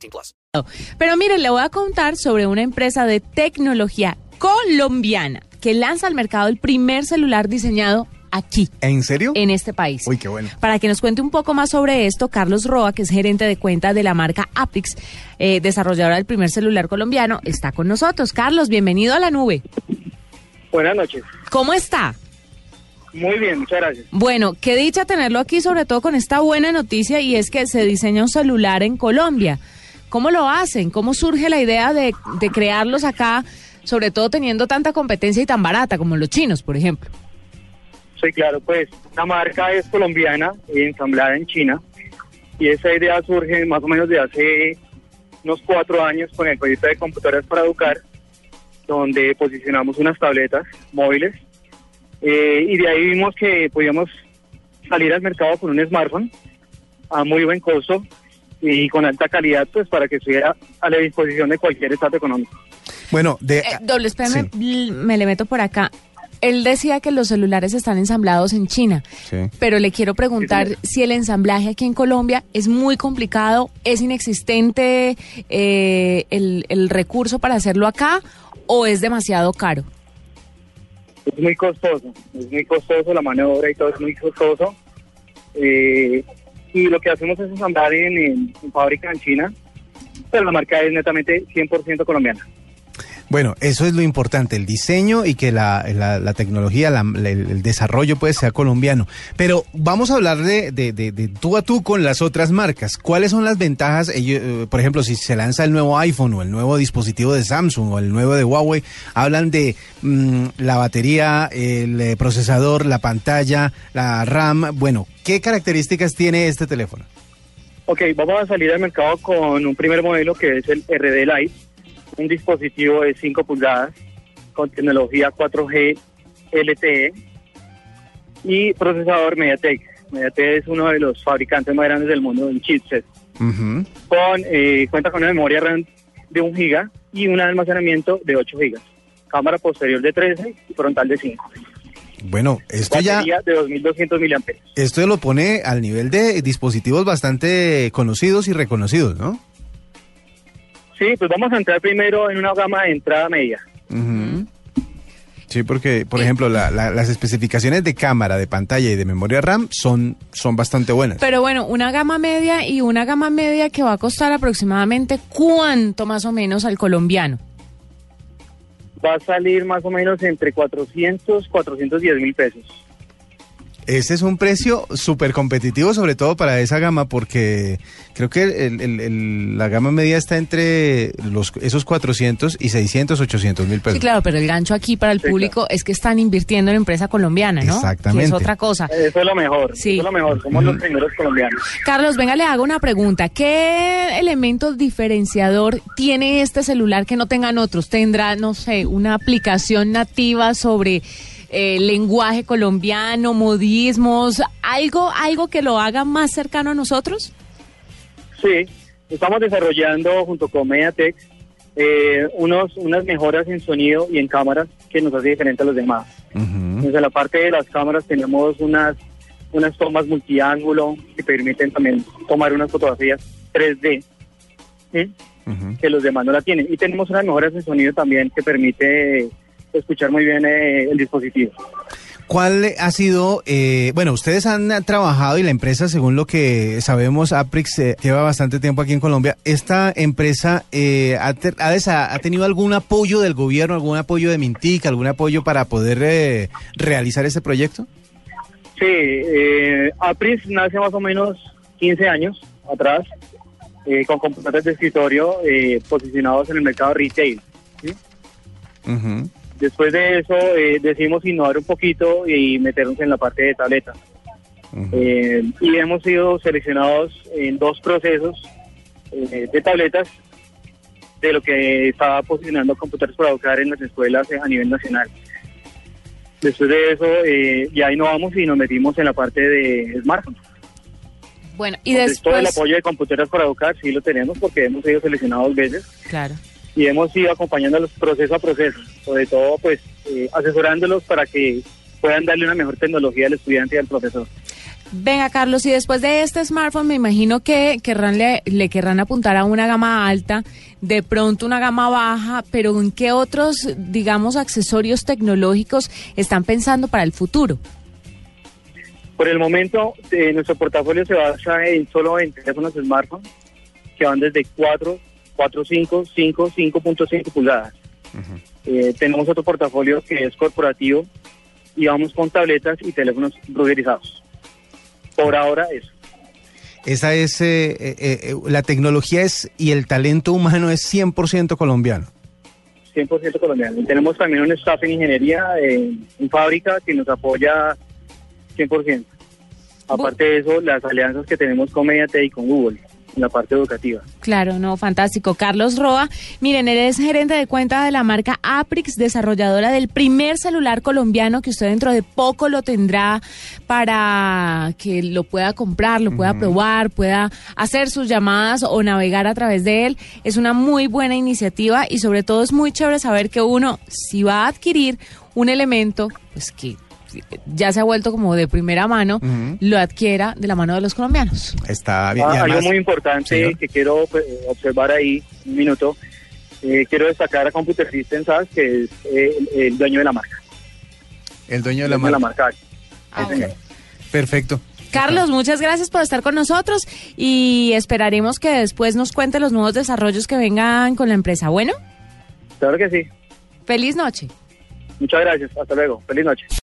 18 plus. Pero mire, le voy a contar sobre una empresa de tecnología colombiana que lanza al mercado el primer celular diseñado aquí. ¿En serio? En este país. Uy, qué bueno. Para que nos cuente un poco más sobre esto, Carlos Roa, que es gerente de cuenta de la marca Aprix, eh, desarrolladora del primer celular colombiano, está con nosotros. Carlos, bienvenido a la nube. Buenas noches. ¿Cómo está? Muy bien, muchas gracias. Bueno, qué dicha tenerlo aquí, sobre todo con esta buena noticia, y es que se diseña un celular en Colombia. ¿Cómo lo hacen? ¿Cómo surge la idea de, de crearlos acá, sobre todo teniendo tanta competencia y tan barata como los chinos, por ejemplo? Sí, claro, pues la marca es colombiana, ensamblada en China, y esa idea surge más o menos de hace unos cuatro años con el proyecto de computadoras para educar, donde posicionamos unas tabletas móviles, eh, y de ahí vimos que podíamos salir al mercado con un smartphone a muy buen costo y con alta calidad, pues para que estuviera a la disposición de cualquier estado económico. Bueno, de... Eh, doble, espérame, me le meto por acá. Él decía que los celulares están ensamblados en China, Sí. pero le quiero preguntar Sí, si el ensamblaje aquí en Colombia es muy complicado, es inexistente eh, el, el recurso para hacerlo acá o es demasiado caro. Es muy costoso, es muy costoso, la mano de obra y todo es muy costoso. Eh, y lo que hacemos es en- en fábrica en China, pero la marca es netamente 100% colombiana. Bueno, eso es lo importante, el diseño y que la, la- tecnología, la- el, desarrollo pues sea colombiano. Pero vamos a hablar de, de- de- tú a tú con las otras marcas. ¿Cuáles son las ventajas? Eh, por ejemplo, si se lanza el nuevo iPhone o el nuevo dispositivo de Samsung o el nuevo de Huawei, hablan de mm, la batería, el eh, procesador, la pantalla, la RAM. Bueno, ¿qué características tiene este teléfono? Ok, vamos a salir al mercado con un primer modelo que es el RD Lite, un dispositivo de 5 pulgadas con tecnología 4G LTE y procesador MediaTek. MediaTek es uno de los fabricantes más grandes del mundo en chipset. Con, eh, cuenta con una memoria RAM de 1 giga y un almacenamiento de 8 gigas. Cámara posterior de 13 y frontal de 5. Bueno, esto ya... De 2200 miliamperios. Esto lo pone al nivel de dispositivos bastante conocidos y reconocidos, ¿no? Sí, pues vamos a entrar primero en una gama de entrada media. Sí, porque, por ejemplo, la- la- las especificaciones de cámara, de pantalla y de memoria RAM son, son bastante buenas. Pero bueno, una gama media y una gama media que va a costar aproximadamente cuánto más o menos al colombiano. va a salir más o menos entre 400, 410 mil pesos. Ese es un precio súper competitivo, sobre todo para esa gama, porque creo que el- el- el- la gama media está entre los, esos 400 y 600, 800 mil pesos. Sí, claro, pero el gancho aquí para el Sí, público es que están invirtiendo en empresa colombiana, ¿no? Exactamente. Que es otra cosa. Eso es lo mejor, Sí. eso es lo mejor, somos los primeros colombianos. Carlos, venga, le hago una pregunta. ¿Qué elemento diferenciador tiene este celular que no tengan otros? ¿Tendrá, no sé, una aplicación nativa sobre eh, lenguaje colombiano, modismos, algo, algo que lo haga más cercano a nosotros? Sí, estamos desarrollando junto con Mediatek eh, unos, unas mejoras en sonido y en cámaras que nos hace diferente a los demás. Ujú. Desde la parte de las cámaras tenemos unas, unas tomas multiángulo que permiten también tomar unas fotografías 3D. ¿sí? Ujú. que los demás no la tienen. Y tenemos unas mejoras en sonido también que permite escuchar muy bien eh, el dispositivo. ¿Cuál ha sido, eh, bueno, ustedes han trabajado y la empresa, según lo que sabemos, Aprix eh, lleva bastante tiempo aquí en Colombia. ¿Esta empresa eh, ha, te- ha ha tenido algún apoyo del gobierno, algún apoyo de Mintic, algún apoyo para poder eh, realizar este proyecto? Sí, eh, Apris nace más o menos 15 años atrás, eh, con computadores de escritorio eh, posicionados en el mercado retail. ¿sí? Ujú. Después de eso eh, decidimos innovar un poquito y meternos en la parte de tableta. Eh, y hemos sido seleccionados en dos procesos eh, de tabletas de lo que estaba posicionando computadores para educar en las escuelas eh, a nivel nacional. Después de eso, eh, ya innovamos y nos metimos en la parte de smartphones. Bueno, y Entonces, todo el después... apoyo de computadoras para educar sí lo tenemos porque hemos sido seleccionados dos veces Claro. Y hemos ido acompañándolos proceso a proceso, sobre todo pues eh, asesorándolos para que puedan darle una mejor tecnología al estudiante y al profesor. Venga, Carlos, y después de este smartphone me imagino que querrán le, le querrán apuntar a una gama alta, de pronto una gama baja, pero ¿en qué otros, digamos, accesorios tecnológicos están pensando para el futuro? Por el momento, eh, nuestro portafolio se basa en solo en teléfonos smartphone que van desde 4, 4, 5, 5, 5.5 pulgadas. Eh, tenemos otro portafolio que es corporativo y vamos con tabletas y teléfonos ruggerizados. Por ahora eso. Esa es, eh, eh, eh, la tecnología es y el talento humano es 100% colombiano. 100% colombiano. Y tenemos también un staff en ingeniería, en, en fábrica, que nos apoya 100%. Aparte de eso, las alianzas que tenemos con Mediatek y con Google en la parte educativa. Claro, no, fantástico. Carlos Roa, miren, él es gerente de cuenta de la marca Aprix, desarrolladora del primer celular colombiano que usted dentro de poco lo tendrá para que lo pueda comprar, lo pueda probar, pueda hacer sus llamadas o navegar a través de él. Es una muy buena iniciativa y sobre todo es muy chévere saber que uno, si va a adquirir un elemento, pues que ya se ha vuelto como de primera mano, lo adquiera de la mano de los colombianos. Está bien. Ah, y algo además- muy importante Señor. que quiero pues, observar ahí, un minuto, eh, quiero destacar a Computer System, ¿sabes? Que es eh, el, el dueño de la marca. el dueño de la dueño de la marca. marca. Ah, Sí, señor. Perfecto. Carlos, muchas gracias por estar con nosotros y esperaremos que después nos cuente los nuevos desarrollos que vengan con la empresa. Bueno, Claro que sí. feliz noche. Muchas gracias. Hasta luego. Feliz noche.